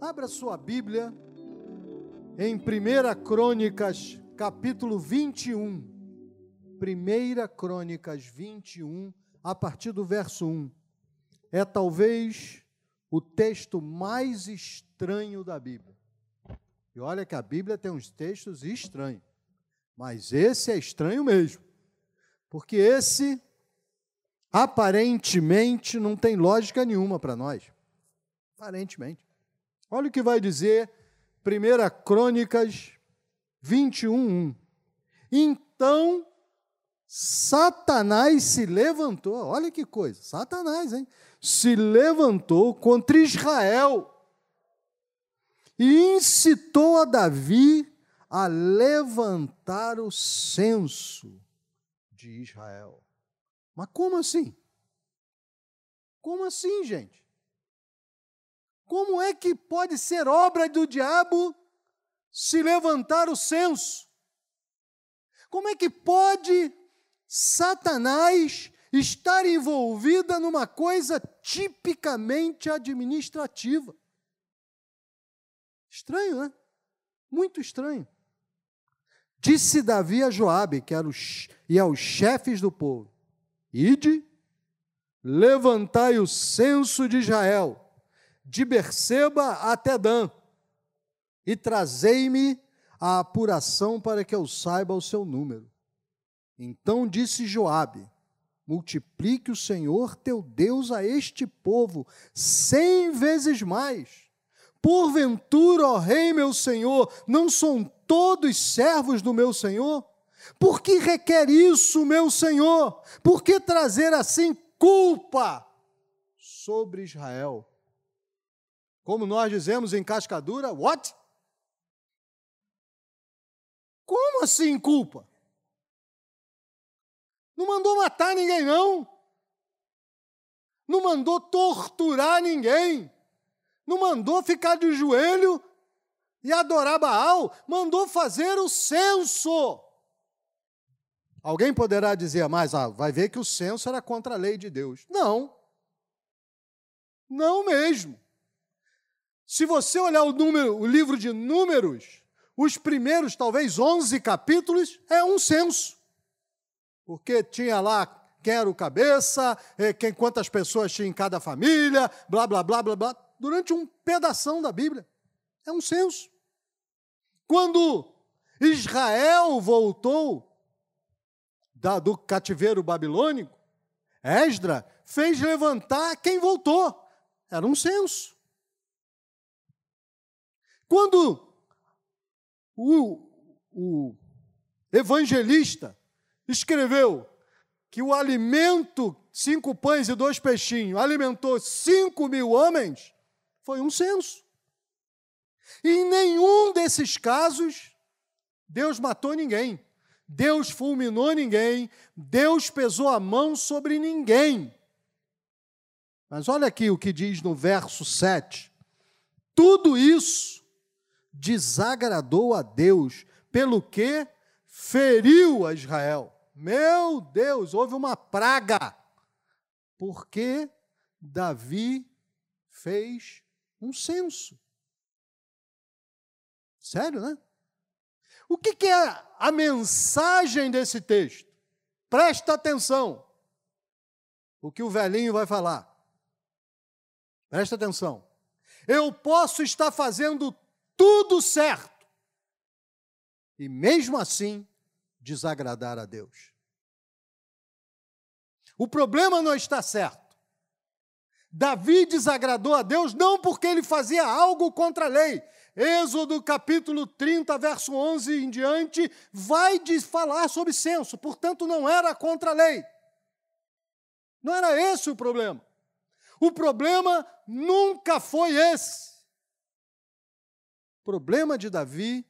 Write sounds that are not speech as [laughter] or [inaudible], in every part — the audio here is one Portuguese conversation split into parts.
Abra sua Bíblia em 1 Crônicas, capítulo 21. 1 Crônicas 21, a partir do verso 1. É talvez o texto mais estranho da Bíblia. E olha que a Bíblia tem uns textos estranhos, mas esse é estranho mesmo, porque esse aparentemente não tem lógica nenhuma para nós. Aparentemente. Olha o que vai dizer 1 Crônicas 21, 1. Então Satanás se levantou, olha que coisa, Satanás, hein? Se levantou contra Israel e incitou a Davi a levantar o censo de Israel. Mas como assim? Como assim, gente? Como é que pode ser obra do diabo se levantar o censo? Como é que pode Satanás estar envolvida numa coisa tipicamente administrativa? Estranho, né? Muito estranho. Disse Davi a Joabe, que era os, e aos chefes do povo: Ide, levantai o censo de Israel, de Berseba até Dan, e trazei-me a apuração para que eu saiba o seu número. Então disse Joabe: Multiplique o Senhor teu Deus a este povo cem vezes mais. Porventura, ó Rei meu Senhor, não são todos servos do meu Senhor? Por que requer isso, meu Senhor? Por que trazer assim culpa sobre Israel? Como nós dizemos em Cascadura, what? Como assim culpa? Não mandou matar ninguém, não. Não mandou torturar ninguém. Não mandou ficar de joelho e adorar Baal. Mandou fazer o censo. Alguém poderá dizer, mas ah, vai ver que o censo era contra a lei de Deus. Não. Não mesmo. Se você olhar o, número, o livro de Números, os primeiros, talvez 11 capítulos, é um censo. Porque tinha lá quem era o cabeça, eh, quem, quantas pessoas tinha em cada família, blá, blá, blá, blá, blá. Durante um pedação da Bíblia. É um censo. Quando Israel voltou da, do cativeiro babilônico, Esdra fez levantar quem voltou. Era um censo. Quando o, o evangelista escreveu que o alimento, cinco pães e dois peixinhos, alimentou cinco mil homens, foi um censo. E em nenhum desses casos, Deus matou ninguém. Deus fulminou ninguém, Deus pesou a mão sobre ninguém. Mas olha aqui o que diz no verso 7. Tudo isso desagradou a Deus, pelo que feriu a Israel. Meu Deus, houve uma praga, porque Davi fez um censo. Sério, né? O que, que é a mensagem desse texto? Presta atenção. O que o velhinho vai falar. Presta atenção. Eu posso estar fazendo tudo certo e mesmo assim desagradar a Deus. O problema não está certo. Davi desagradou a Deus não porque ele fazia algo contra a lei, Êxodo capítulo 30, verso 11 em diante, vai falar sobre censo, portanto não era contra a lei. Não era esse o problema. O problema nunca foi esse. Problema de Davi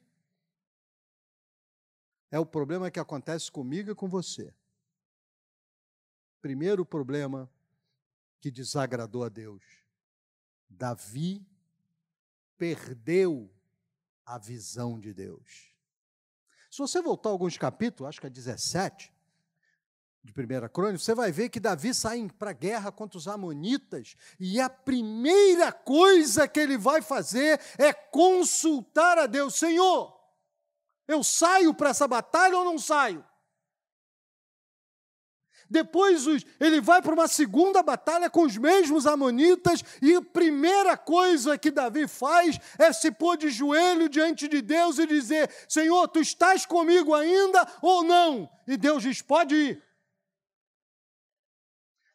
é o problema que acontece comigo e com você. Primeiro problema que desagradou a Deus. Davi perdeu a visão de Deus. Se você voltar alguns capítulos, acho que é 17, de Primeira Crônica, você vai ver que Davi sai para a guerra contra os amonitas e a primeira coisa que ele vai fazer é consultar a Deus: Senhor, eu saio para essa batalha ou não saio? Depois ele vai para uma segunda batalha com os mesmos amonitas, e a primeira coisa que Davi faz é se pôr de joelho diante de Deus e dizer: Senhor, tu estás comigo ainda ou não? E Deus diz: pode ir.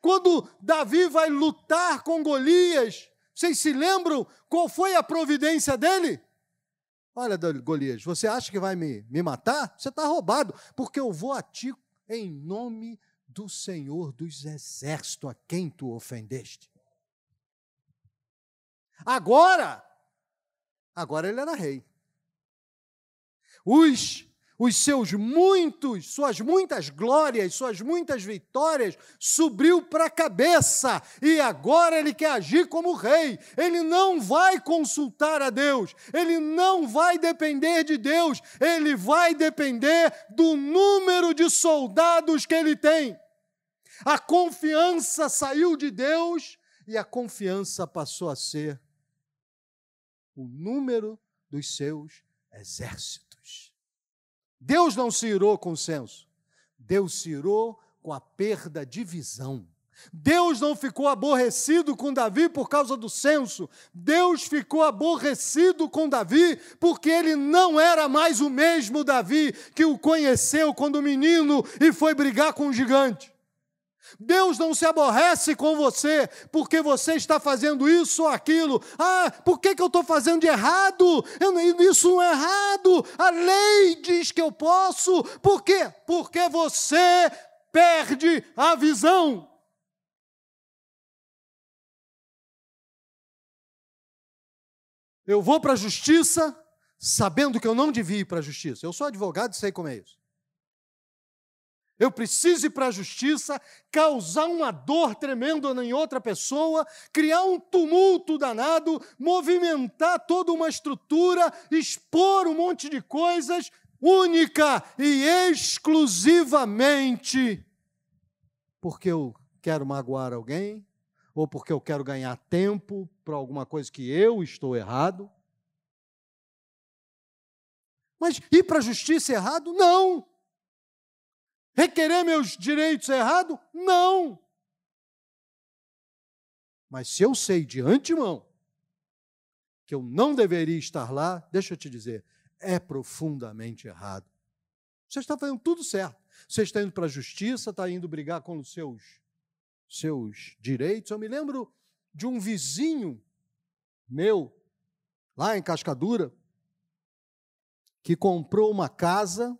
Quando Davi vai lutar com Golias, vocês se lembram qual foi a providência dele? Olha, Golias, você acha que vai me, me matar? Você está roubado, porque eu vou a ti em nome do Senhor dos Exércitos, a quem tu ofendeste. Agora, agora ele era rei. Os os seus muitos, suas muitas glórias, suas muitas vitórias, subiu para a cabeça e agora ele quer agir como rei. Ele não vai consultar a Deus, ele não vai depender de Deus, ele vai depender do número de soldados que ele tem. A confiança saiu de Deus e a confiança passou a ser o número dos seus exércitos. Deus não se irou com o censo, Deus se irou com a perda de visão. Deus não ficou aborrecido com Davi por causa do censo. Deus ficou aborrecido com Davi porque ele não era mais o mesmo Davi que o conheceu quando menino e foi brigar com o gigante. Deus não se aborrece com você porque você está fazendo isso ou aquilo. Ah, por que, que eu estou fazendo de errado? Eu, isso não é errado. A lei diz que eu posso. Por quê? Porque você perde a visão. Eu vou para a justiça sabendo que eu não devia ir para a justiça. Eu sou advogado e sei como é isso. Eu preciso ir para a justiça, causar uma dor tremenda em outra pessoa, criar um tumulto danado, movimentar toda uma estrutura, expor um monte de coisas, única e exclusivamente porque eu quero magoar alguém, ou porque eu quero ganhar tempo para alguma coisa que eu estou errado. Mas ir para a justiça errado? Não! Requerer meus direitos é errado? Não. Mas se eu sei de antemão que eu não deveria estar lá, deixa eu te dizer, é profundamente errado. Você está fazendo tudo certo. Você está indo para a justiça, está indo brigar com os seus, seus direitos. Eu me lembro de um vizinho meu, lá em Cascadura, que comprou uma casa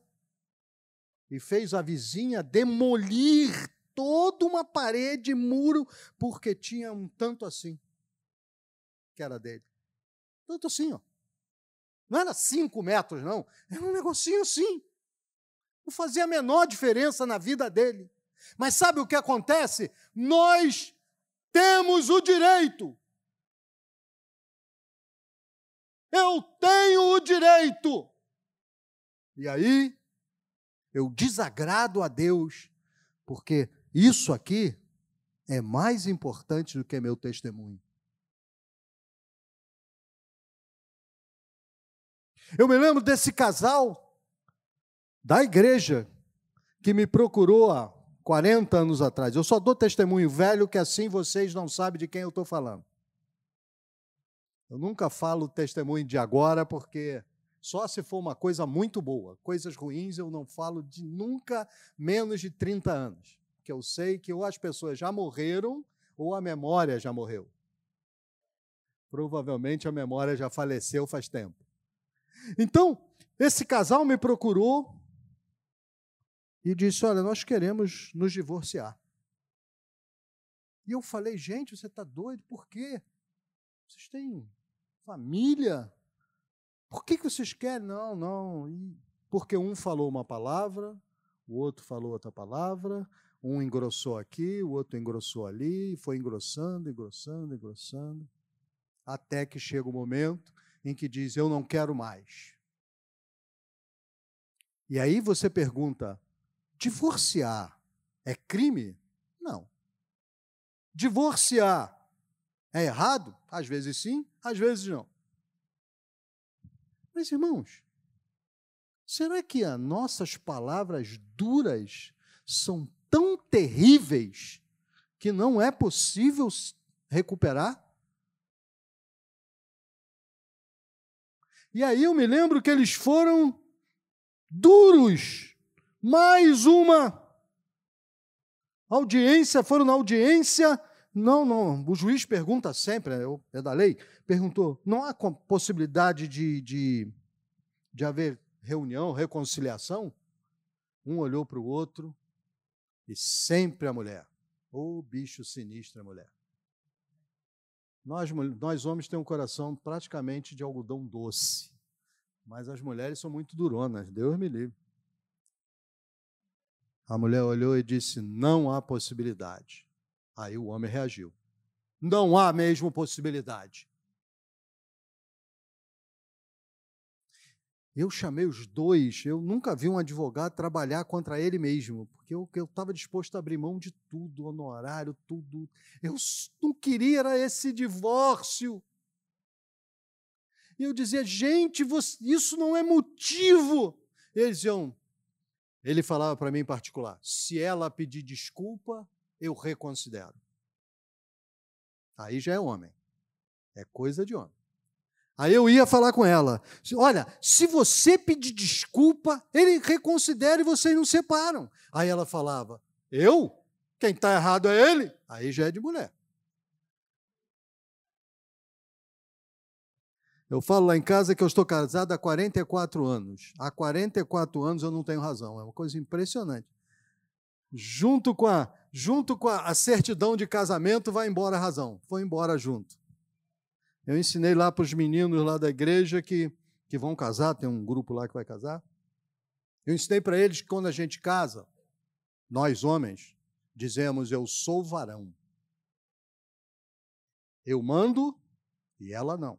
e fez a vizinha demolir toda uma parede, muro, porque tinha um tanto assim, que era dele. Tanto assim, ó. Não era cinco metros, não. Era um negocinho assim. Não fazia a menor diferença na vida dele. Mas sabe o que acontece? Nós temos o direito. Eu tenho o direito. E aí, eu desagrado a Deus, porque isso aqui é mais importante do que meu testemunho. Eu me lembro desse casal da igreja que me procurou há 40 anos atrás. Eu só dou testemunho velho, que assim vocês não sabem de quem eu estou falando. Eu nunca falo testemunho de agora, porque só se for uma coisa muito boa. Coisas ruins eu não falo de nunca menos de 30 anos. Que eu sei que ou as pessoas já morreram ou a memória já morreu. Provavelmente a memória já faleceu faz tempo. Então, esse casal me procurou e disse: Olha, nós queremos nos divorciar. E eu falei: Gente, você está doido? Por quê? Vocês têm família? Por que, que vocês querem? Não, não. Porque um falou uma palavra, o outro falou outra palavra, um engrossou aqui, o outro engrossou ali, foi engrossando, engrossando, engrossando, até que chega o momento em que diz: Eu não quero mais. E aí você pergunta: divorciar é crime? Não. Divorciar é errado? Às vezes sim, às vezes não. Mas, irmãos, será que as nossas palavras duras são tão terríveis que não é possível recuperar? E aí eu me lembro que eles foram duros. Mais uma audiência, foram na audiência. Não, não, o juiz pergunta sempre, é da lei, perguntou: não há possibilidade de, de, de haver reunião, reconciliação? Um olhou para o outro e sempre a mulher. Ô oh, bicho sinistro a mulher. Nós, nós homens temos um coração praticamente de algodão doce, mas as mulheres são muito duronas, Deus me livre. A mulher olhou e disse: Não há possibilidade. Aí o homem reagiu: Não há mesmo possibilidade. Eu chamei os dois, eu nunca vi um advogado trabalhar contra ele mesmo, porque eu estava disposto a abrir mão de tudo, honorário, tudo. Eu não queria era esse divórcio. E eu dizia, gente, você, isso não é motivo. Eles diziam, ele falava para mim em particular: se ela pedir desculpa, eu reconsidero. Aí já é homem. É coisa de homem. Aí eu ia falar com ela: olha, se você pedir desculpa, ele reconsidera e vocês não separam. Aí ela falava: eu? Quem está errado é ele? Aí já é de mulher. Eu falo lá em casa que eu estou casado há 44 anos. Há 44 anos eu não tenho razão. É uma coisa impressionante. Junto com a, junto com a, certidão de casamento, vai embora a razão. Foi embora junto. Eu ensinei lá para os meninos lá da igreja que, que vão casar, tem um grupo lá que vai casar. Eu ensinei para eles que quando a gente casa, nós homens, dizemos: Eu sou varão. Eu mando e ela não.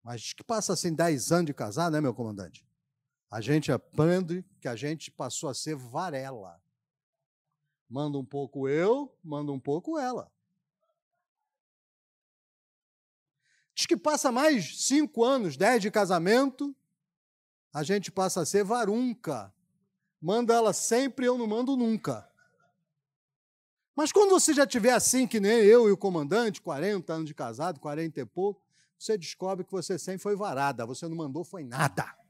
Mas que passa assim 10 anos de casar, né, meu comandante? A gente aprende que a gente passou a ser varela. Manda um pouco eu, manda um pouco ela. Diz que passa mais cinco anos, dez de casamento, a gente passa a ser varunca. Manda ela sempre, eu não mando nunca. Mas quando você já tiver assim, que nem eu e o comandante, 40 anos de casado, 40 e pouco, você descobre que você sempre foi varada, você não mandou foi nada.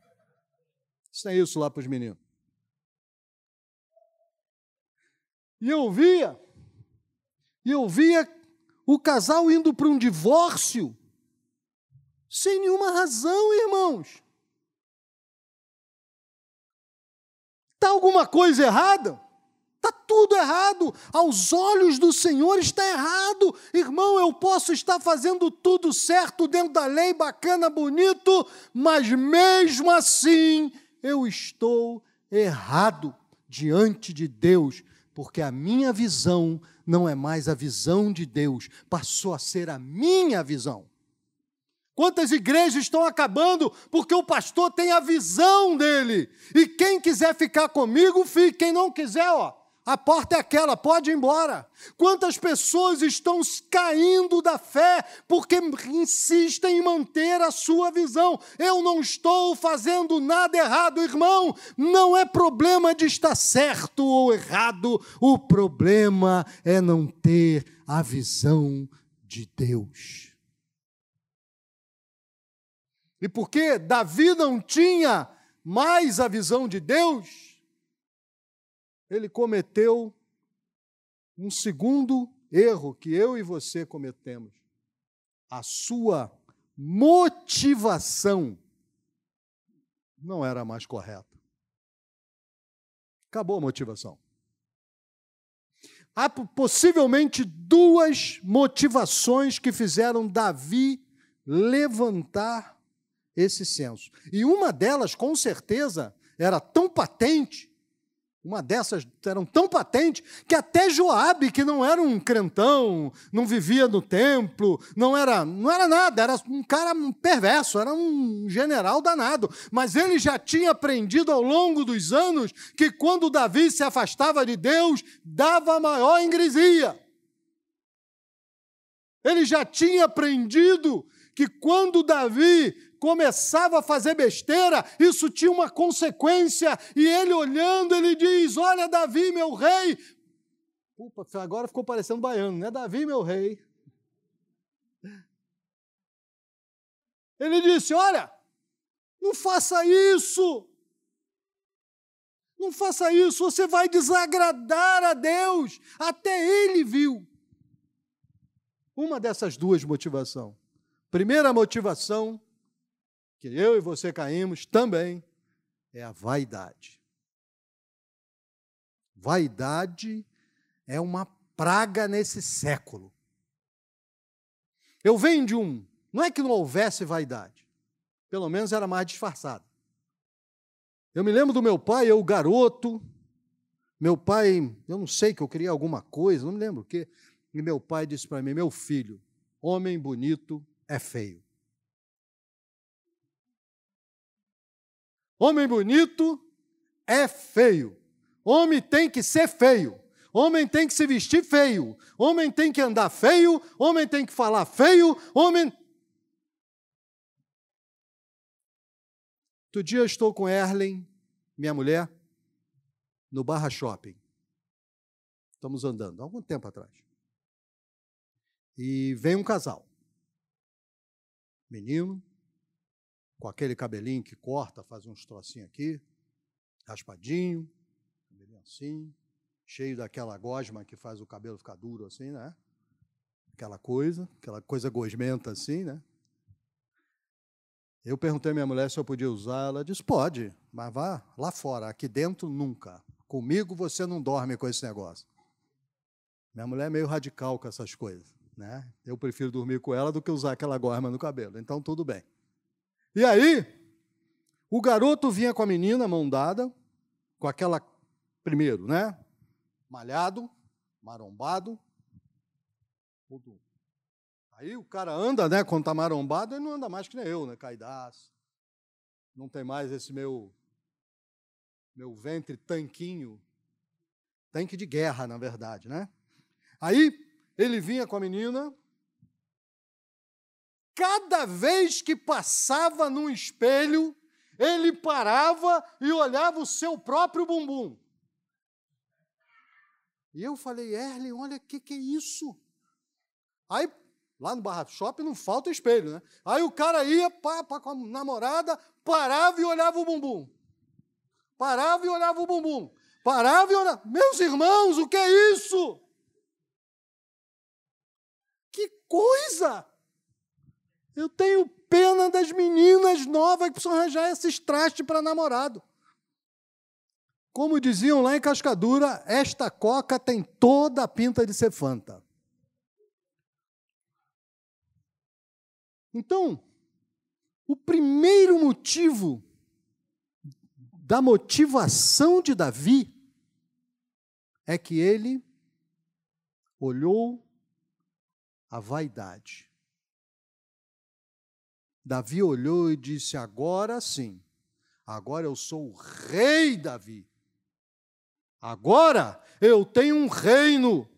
Isso é isso lá para os meninos. E eu via, e eu via o casal indo para um divórcio, sem nenhuma razão, irmãos. Está alguma coisa errada? Está tudo errado. Aos olhos do Senhor está errado. Irmão, eu posso estar fazendo tudo certo dentro da lei, bacana, bonito, mas mesmo assim eu estou errado diante de Deus, porque a minha visão não é mais a visão de Deus, passou a ser a minha visão. Quantas igrejas estão acabando porque o pastor tem a visão dele. E quem quiser ficar comigo, fique. Quem não quiser, ó, a porta é aquela, pode ir embora. Quantas pessoas estão caindo da fé porque insistem em manter a sua visão? Eu não estou fazendo nada errado, irmão. Não é problema de estar certo ou errado. O problema é não ter a visão de Deus. E porque Davi não tinha mais a visão de Deus, ele cometeu um segundo erro que eu e você cometemos. A sua motivação não era mais correta. Acabou a motivação. Há possivelmente duas motivações que fizeram Davi levantar esse senso. E uma delas, com certeza, era tão patente Uma dessas eram tão patentes que até Joabe, que não era um crentão, não vivia no templo, não era, não era nada, era um cara perverso, era um general danado. Mas ele já tinha aprendido ao longo dos anos que quando Davi se afastava de Deus, dava maior ingresia. Ele já tinha aprendido que quando Davi começava a fazer besteira, isso tinha uma consequência, e ele olhando, ele diz: Olha, Davi, meu rei. Opa, agora ficou parecendo baiano, né? Davi, meu rei. Ele disse: Olha, não faça isso. Não faça isso, você vai desagradar a Deus. Até ele viu. Uma dessas duas motivações. Primeira motivação, que eu e você caímos também, é a vaidade. Vaidade é uma praga nesse século. Eu venho de um. Não é que não houvesse vaidade, pelo menos era mais disfarçada. Eu me lembro do meu pai, eu garoto. Meu pai, eu não sei que eu queria alguma coisa, não me lembro o quê. E meu pai disse para mim: Meu filho, homem bonito é feio. Homem bonito é feio. Homem tem que ser feio. Homem tem que se vestir feio. Homem tem que andar feio. Homem tem que falar feio. Homem. Outro dia eu estou com Erlen, minha mulher, no Barra Shopping. Estamos andando, há algum tempo atrás. E vem um casal. Menino, com aquele cabelinho que corta, faz uns trocinhos aqui, raspadinho, cabelinho assim, cheio daquela gosma que faz o cabelo ficar duro assim, né? Aquela coisa, aquela coisa gosmenta assim, né? Eu perguntei à minha mulher se eu podia usar, ela disse: pode, mas vá lá fora, aqui dentro nunca. Comigo você não dorme com esse negócio. Minha mulher é meio radical com essas coisas. Né? Eu prefiro dormir com ela do que usar aquela gosma no cabelo. Então, tudo bem. E aí, o garoto vinha com a menina, mão dada, com aquela, primeiro, né? Malhado, marombado. Aí o cara anda, né? Quando está marombado, ele não anda mais que nem eu, né? Caidaço. Não tem mais esse meu, meu ventre tanquinho. Tanque de guerra, na verdade, né? Aí ele vinha com a menina. Cada vez que passava num espelho, ele parava e olhava o seu próprio bumbum. E eu falei, Erlen, olha o que, que é isso? Aí, lá no Barra Shopping não falta espelho, né? Aí o cara ia pá, pá, com a namorada, parava e olhava o bumbum. Parava e olhava o bumbum. Parava e olhava. Meus irmãos, o que é isso? coisa! Eu tenho pena das meninas novas que precisam arranjar esses trastes para namorado. Como diziam lá em Cascadura, esta coca tem toda a pinta de ser fanta. Então, o primeiro motivo da motivação de Davi é que ele olhou a vaidade. Davi olhou e disse: Agora sim, agora eu sou o rei Davi. Agora eu tenho um reino.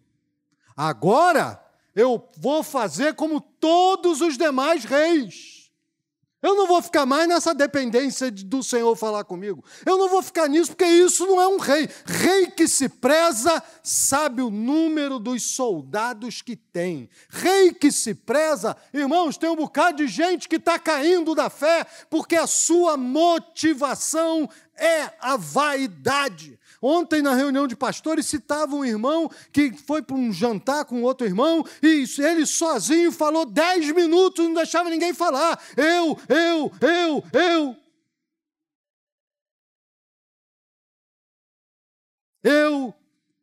Agora eu vou fazer como todos os demais reis. Eu não vou ficar mais nessa dependência do Senhor falar comigo. Eu não vou ficar nisso, porque isso não é um rei. Rei que se preza sabe o número dos soldados que tem. Rei que se preza, irmãos, tem um bocado de gente que está caindo da fé, porque a sua motivação é a vaidade. Ontem, na reunião de pastores, citava um irmão que foi para um jantar com outro irmão e ele sozinho falou dez minutos, não deixava ninguém falar. Eu, eu, eu, eu. Eu,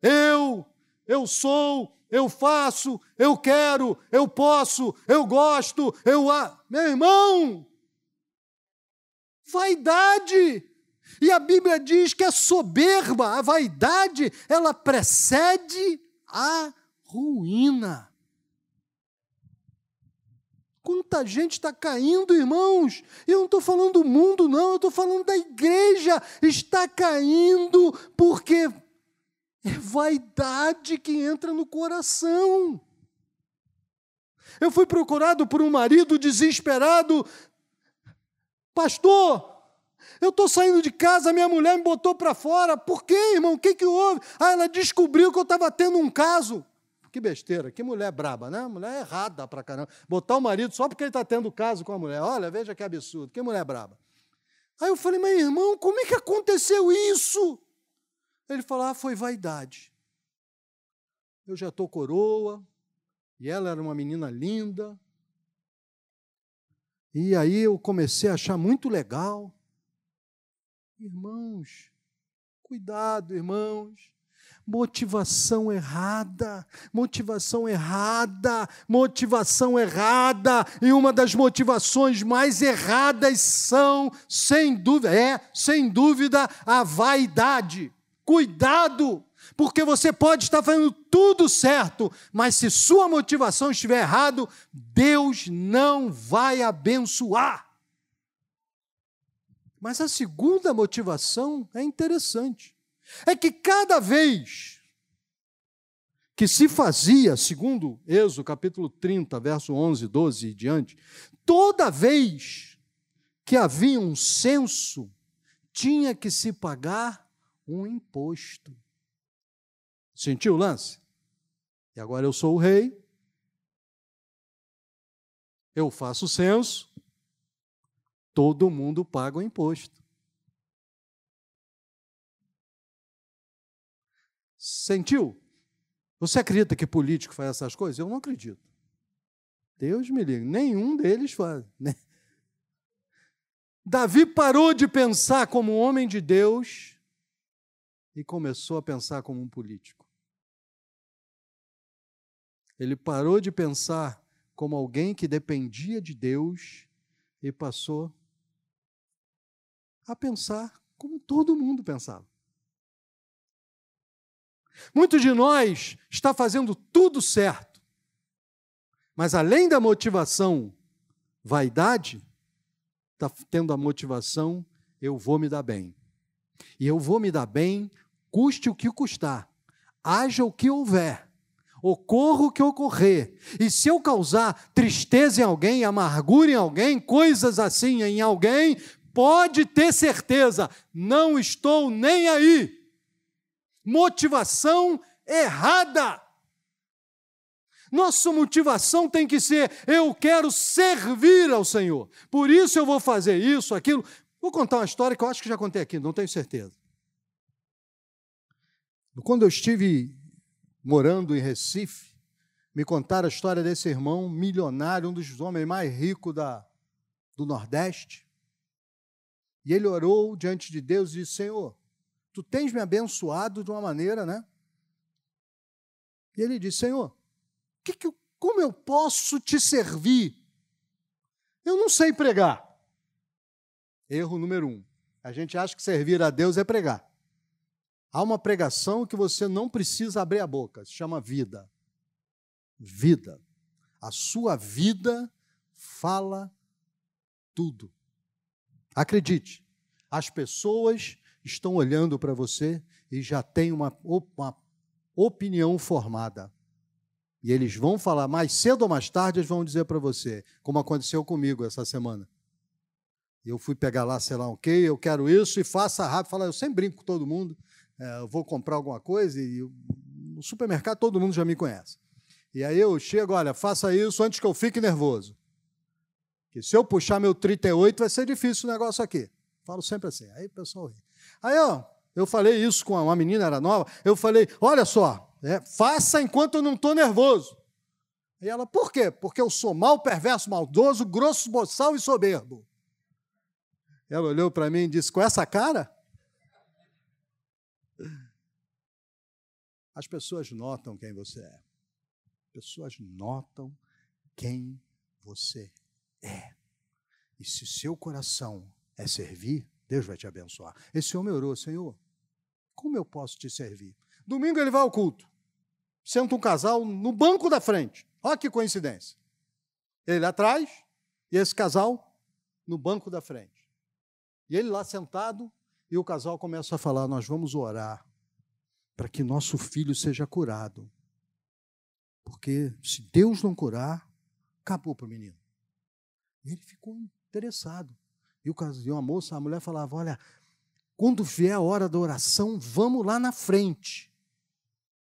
eu, eu sou, eu faço, eu quero, eu posso, eu gosto, eu. Meu irmão, vaidade. E a Bíblia diz que a soberba, a vaidade, ela precede a ruína. Quanta gente está caindo, irmãos. Eu não estou falando do mundo, não, eu estou falando da igreja. Está caindo porque é vaidade que entra no coração. Eu fui procurado por um marido desesperado. Pastor, eu estou saindo de casa, minha mulher me botou para fora. Por quê, irmão? O que, que houve? Ah, ela descobriu que eu estava tendo um caso. Que besteira, que mulher braba, né? Mulher errada pra caramba. Botar o marido só porque ele está tendo caso com a mulher. Olha, veja que absurdo, que mulher braba. Aí eu falei, mas irmão, como é que aconteceu isso? Ele falou, ah, foi vaidade. Eu já estou coroa, e ela era uma menina linda. E aí eu comecei a achar muito legal. Irmãos, cuidado, irmãos motivação errada, motivação errada, motivação errada, e uma das motivações mais erradas são, sem dúvida, é, sem dúvida, a vaidade. Cuidado, porque você pode estar fazendo tudo certo, mas se sua motivação estiver errado, Deus não vai abençoar. Mas a segunda motivação é interessante é que cada vez que se fazia, segundo Êxodo capítulo 30, verso 11, 12 e diante, toda vez que havia um censo, tinha que se pagar um imposto. Sentiu o lance? E agora eu sou o rei, eu faço o censo, todo mundo paga o imposto. Sentiu? Você acredita que político faz essas coisas? Eu não acredito. Deus me liga, nenhum deles faz. [laughs] Né? Davi parou de pensar como homem de Deus e começou a pensar como um político. Ele parou de pensar como alguém que dependia de Deus e passou a pensar como todo mundo pensava. Muitos de nós está fazendo tudo certo, mas além da motivação vaidade, está tendo a motivação eu vou me dar bem. E eu vou me dar bem, custe o que custar, haja o que houver, ocorra o que ocorrer. E se eu causar tristeza em alguém, amargura em alguém, coisas assim em alguém, pode ter certeza, não estou nem aí motivação errada. Nossa motivação tem que ser: eu quero servir ao Senhor. Por isso eu vou fazer isso, aquilo. Vou contar uma história que eu acho que já contei aqui, não tenho certeza. Quando eu estive morando em Recife, me contaram a história desse irmão milionário, um dos homens mais ricos da, do Nordeste. E ele orou diante de Deus e disse: Senhor, tu tens me abençoado de uma maneira, né? E ele disse: Senhor, que que eu, como eu posso te servir? Eu não sei pregar. Erro número um. A gente acha que servir a Deus é pregar. Há uma pregação que você não precisa abrir a boca, se chama vida. Vida. A sua vida fala tudo. Acredite, as pessoas estão olhando para você e já têm uma, uma opinião formada. E eles vão falar, mais cedo ou mais tarde, eles vão dizer para você, como aconteceu comigo essa semana. Eu fui pegar lá, sei lá o quê, eu quero isso e faça rápido. Fala, eu sempre brinco com todo mundo, é, eu vou comprar alguma coisa e no supermercado todo mundo já me conhece. E aí eu chego, olha, faça isso antes que eu fique nervoso. Que se eu puxar meu 38 vai ser difícil o negócio aqui. Falo sempre assim. Aí o pessoal ri. Aí, ó, eu falei isso com uma menina, era nova. Eu falei: olha só, é, faça enquanto eu não estou nervoso. E ela, por quê? Porque eu sou mal, perverso, maldoso, grosso, boçal e soberbo. Ela olhou para mim e disse: com essa cara? As pessoas notam quem você é. As pessoas notam quem você é. E se seu coração é servir, Deus vai te abençoar. Esse homem orou, Senhor, como eu posso te servir? Domingo ele vai ao culto. Senta um casal no banco da frente. Olha que coincidência. Ele atrás e esse casal no banco da frente. E ele lá sentado e o casal começa a falar: Nós vamos orar para que nosso filho seja curado. Porque se Deus não curar, acabou para o menino. Ele ficou interessado. E, o, e uma moça, a mulher falava: Olha, quando vier a hora da oração, vamos lá na frente.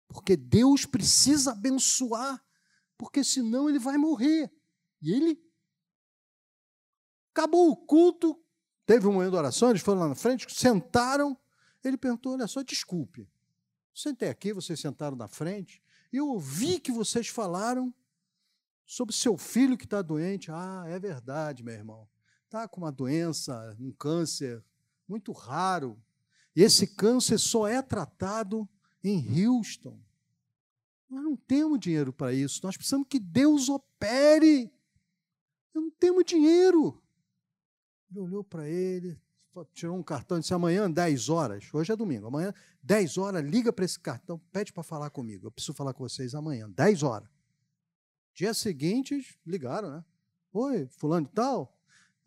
Porque Deus precisa abençoar, porque senão ele vai morrer. E ele acabou o culto, teve um momento de oração, eles foram lá na frente, sentaram. Ele perguntou: Olha só, desculpe. Sentei aqui, vocês sentaram na frente, eu ouvi que vocês falaram sobre seu filho que está doente. Ah, é verdade, meu irmão. Está com uma doença, um câncer muito raro. E esse câncer só é tratado em Houston. Nós não temos dinheiro para isso. Nós precisamos que Deus opere. Eu não temos dinheiro. Ele olhou para ele, tirou um cartão e disse: amanhã, 10 horas. Hoje é domingo. Amanhã, 10 horas, liga para esse cartão, pede para falar comigo. Eu preciso falar com vocês amanhã, 10 horas. Dia seguinte, ligaram, né? Oi, fulano e tal.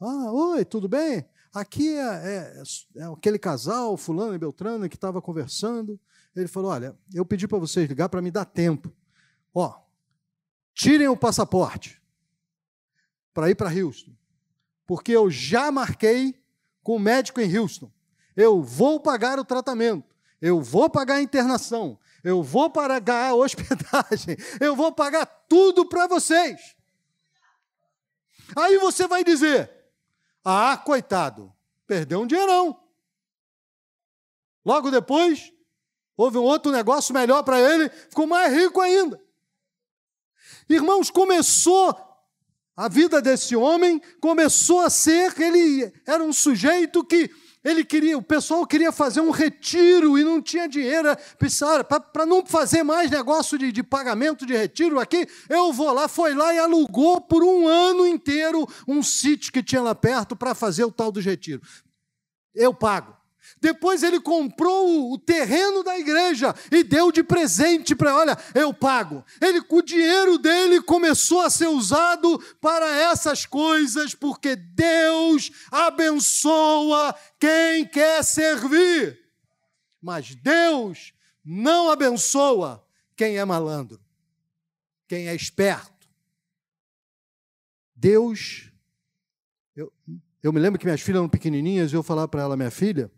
Ah, oi, tudo bem? Aqui é, é, é aquele casal, fulano e Beltrano, que estava conversando. Ele falou: olha, eu pedi para vocês ligar para me dar tempo. Ó, tirem o passaporte para ir para Houston, porque eu já marquei com o médico em Houston. Eu vou pagar o tratamento, eu vou pagar a internação, eu vou pagar a hospedagem, [laughs] eu vou pagar tudo para vocês. Aí você vai dizer: ah, coitado, perdeu um dinheirão. Logo depois, houve um outro negócio melhor para ele, ficou mais rico ainda. Irmãos, começou a vida desse homem, começou a ser, ele era um sujeito que ele queria, o pessoal queria fazer um retiro e não tinha dinheiro. Pensava, para não fazer mais negócio de, de, pagamento de retiro aqui, eu vou lá. Foi lá e alugou por um ano inteiro um sítio que tinha lá perto para fazer o tal do retiro. Eu pago. Depois ele comprou o terreno da igreja e deu de presente para, olha, eu pago. Ele, o dinheiro dele começou a ser usado para essas coisas, porque Deus abençoa quem quer servir. Mas Deus não abençoa quem é malandro, quem é esperto. Deus. Eu, eu me lembro que minhas filhas eram pequenininhas e eu falava para ela, minha filha,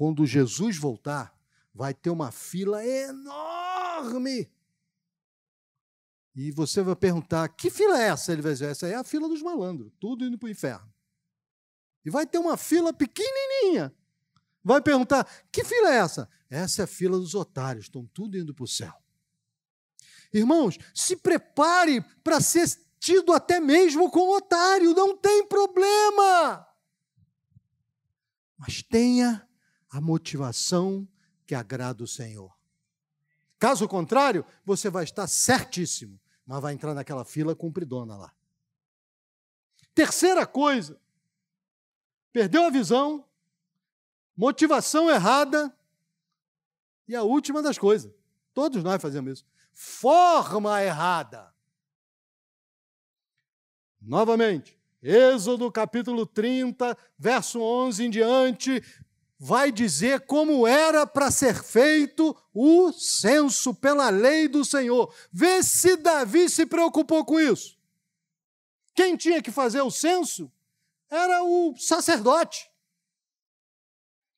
quando Jesus voltar, vai ter uma fila enorme. E você vai perguntar: que fila é essa? Ele vai dizer: essa é a fila dos malandros, tudo indo para o inferno. E vai ter uma fila pequenininha. Vai perguntar: que fila é essa? Essa é a fila dos otários, estão tudo indo para o céu. Irmãos, se prepare para ser tido até mesmo como otário, não tem problema. Mas tenha a motivação que agrada o Senhor. Caso contrário, você vai estar certíssimo, mas vai entrar naquela fila cumpridona lá. Terceira coisa, perdeu a visão, motivação errada, e a última das coisas, todos nós fazemos isso, forma errada. Novamente, Êxodo capítulo 30, verso 11 em diante, vai dizer como era para ser feito o censo pela lei do Senhor. Vê se Davi se preocupou com isso. Quem tinha que fazer o censo era o sacerdote.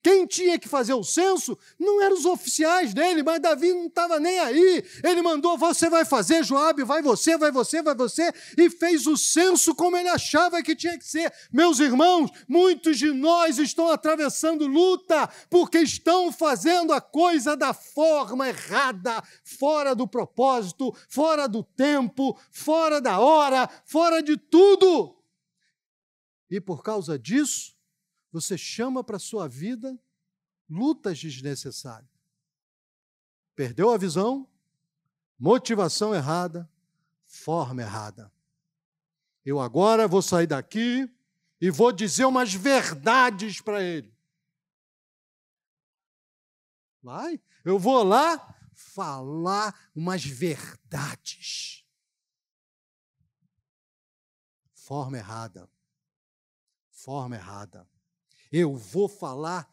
Quem tinha que fazer o censo não eram os oficiais dele, mas Davi não estava nem aí. Ele mandou: você vai fazer, Joabe, vai você, vai você, vai você, e fez o censo como ele achava que tinha que ser. Meus irmãos, muitos de nós estão atravessando luta porque estão fazendo a coisa da forma errada, fora do propósito, fora do tempo, fora da hora, fora de tudo. E por causa disso, você chama para a sua vida lutas desnecessárias. Perdeu a visão, motivação errada, forma errada. Eu agora vou sair daqui e vou dizer umas verdades para ele. Vai. Eu vou lá falar umas verdades. Forma errada. Forma errada. Eu vou falar,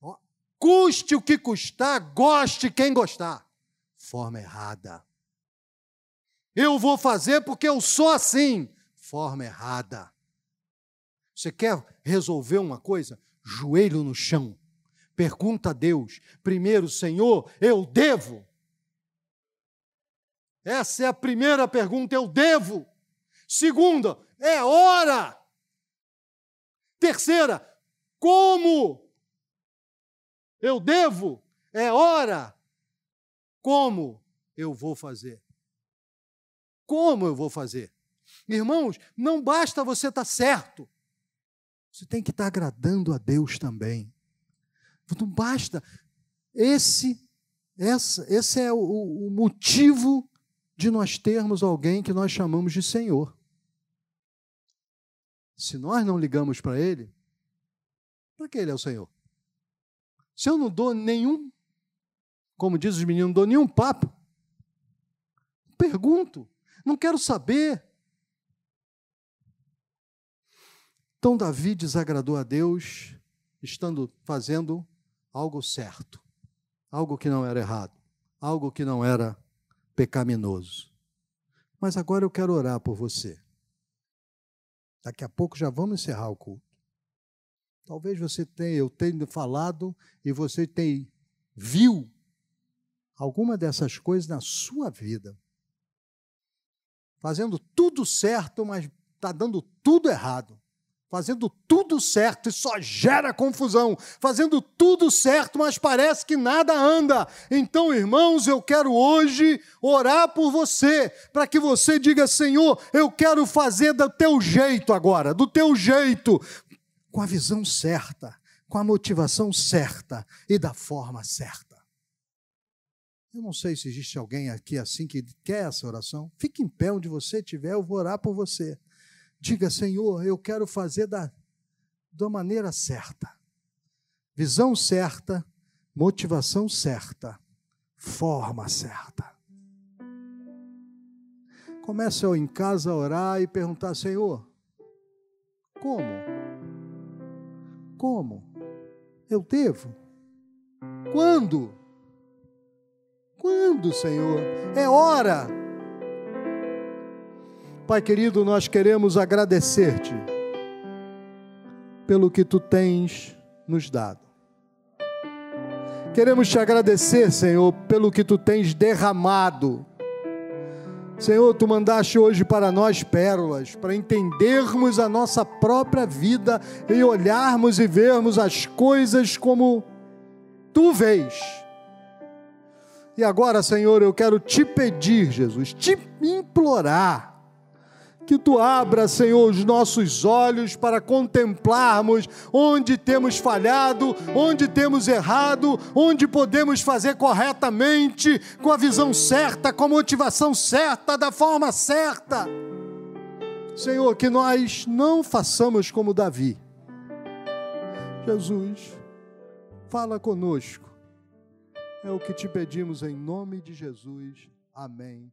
ó, custe o que custar, goste quem gostar. Forma errada. Eu vou fazer porque eu sou assim. Forma errada. Você quer resolver uma coisa? Joelho no chão. Pergunta a Deus. Primeiro, Senhor, eu devo. Essa é a primeira pergunta, eu devo. Segunda, é hora. Terceira, como? Eu devo, é hora. Como eu vou fazer? Como eu vou fazer? Irmãos, não basta você estar certo. Você tem que estar agradando a Deus também. Não basta. Esse, essa, esse é o, o motivo de nós termos alguém que nós chamamos de Senhor. Se nós não ligamos para Ele, para que Ele é o Senhor? Se eu não dou nenhum, como diz os meninos, não dou nenhum papo, pergunto, não quero saber. Então Davi desagradou a Deus, estando fazendo algo certo, algo que não era errado, algo que não era pecaminoso. Mas agora eu quero orar por você. Daqui a pouco já vamos encerrar o culto. Talvez você tenha, eu tenha falado e você tenha viu alguma dessas coisas na sua vida fazendo tudo certo, mas está dando tudo errado. Fazendo tudo certo e só gera confusão. Fazendo tudo certo, mas parece que nada anda. Então, irmãos, eu quero hoje orar por você, para que você diga: Senhor, eu quero fazer do teu jeito agora, do teu jeito, com a visão certa, com a motivação certa e da forma certa. Eu não sei se existe alguém aqui assim que quer essa oração. Fique em pé onde você estiver, eu vou orar por você. Diga, Senhor, eu quero fazer da, da maneira certa. Visão certa, motivação certa, forma certa. Comece em casa a orar e perguntar, Senhor, como? Como? Eu devo? Quando? Quando, Senhor? É hora. Pai querido, nós queremos agradecer-te pelo que tu tens nos dado. Queremos te agradecer, Senhor, pelo que tu tens derramado. Senhor, tu mandaste hoje para nós pérolas, para entendermos a nossa própria vida e olharmos e vermos as coisas como tu vês. E agora, Senhor, eu quero te pedir, Jesus, te implorar, que tu abra, Senhor, os nossos olhos para contemplarmos onde temos falhado, onde temos errado, onde podemos fazer corretamente, com a visão certa, com a motivação certa, da forma certa. Senhor, que nós não façamos como Davi. Jesus, fala conosco é o que te pedimos em nome de Jesus. Amém.